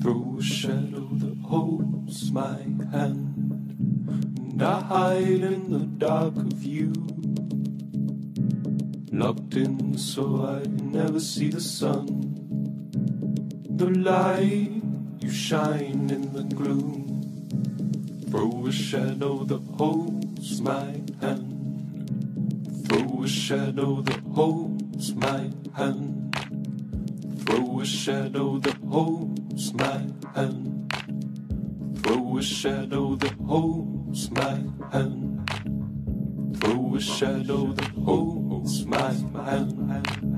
Throw a shadow that holds my hand. And I hide in the dark of you. Locked in so I never see the sun. The light you shine in the gloom. Throw a shadow that holds my hand. Throw a shadow that holds my hand. Throw a shadow that holds my hand. Throw a shadow that holds my hand. Throw a shadow that holds my hand.